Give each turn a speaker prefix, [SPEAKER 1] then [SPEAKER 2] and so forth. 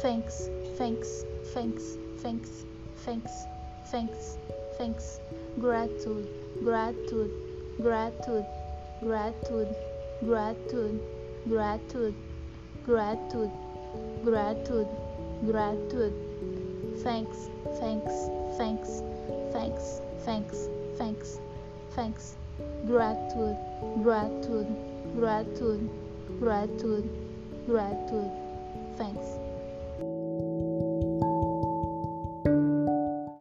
[SPEAKER 1] thanks, thanks, thanks, thanks, thanks, thanks, thanks, gratitude, gratitude, gratitude, gratitude, gratitude, gratitude, gratitude, gratitude, gratitude, thanks, thanks, thanks, thanks, thanks, thanks, thanks, gratitude, gratitude, gratitude, gratitude, gratitude, thanks.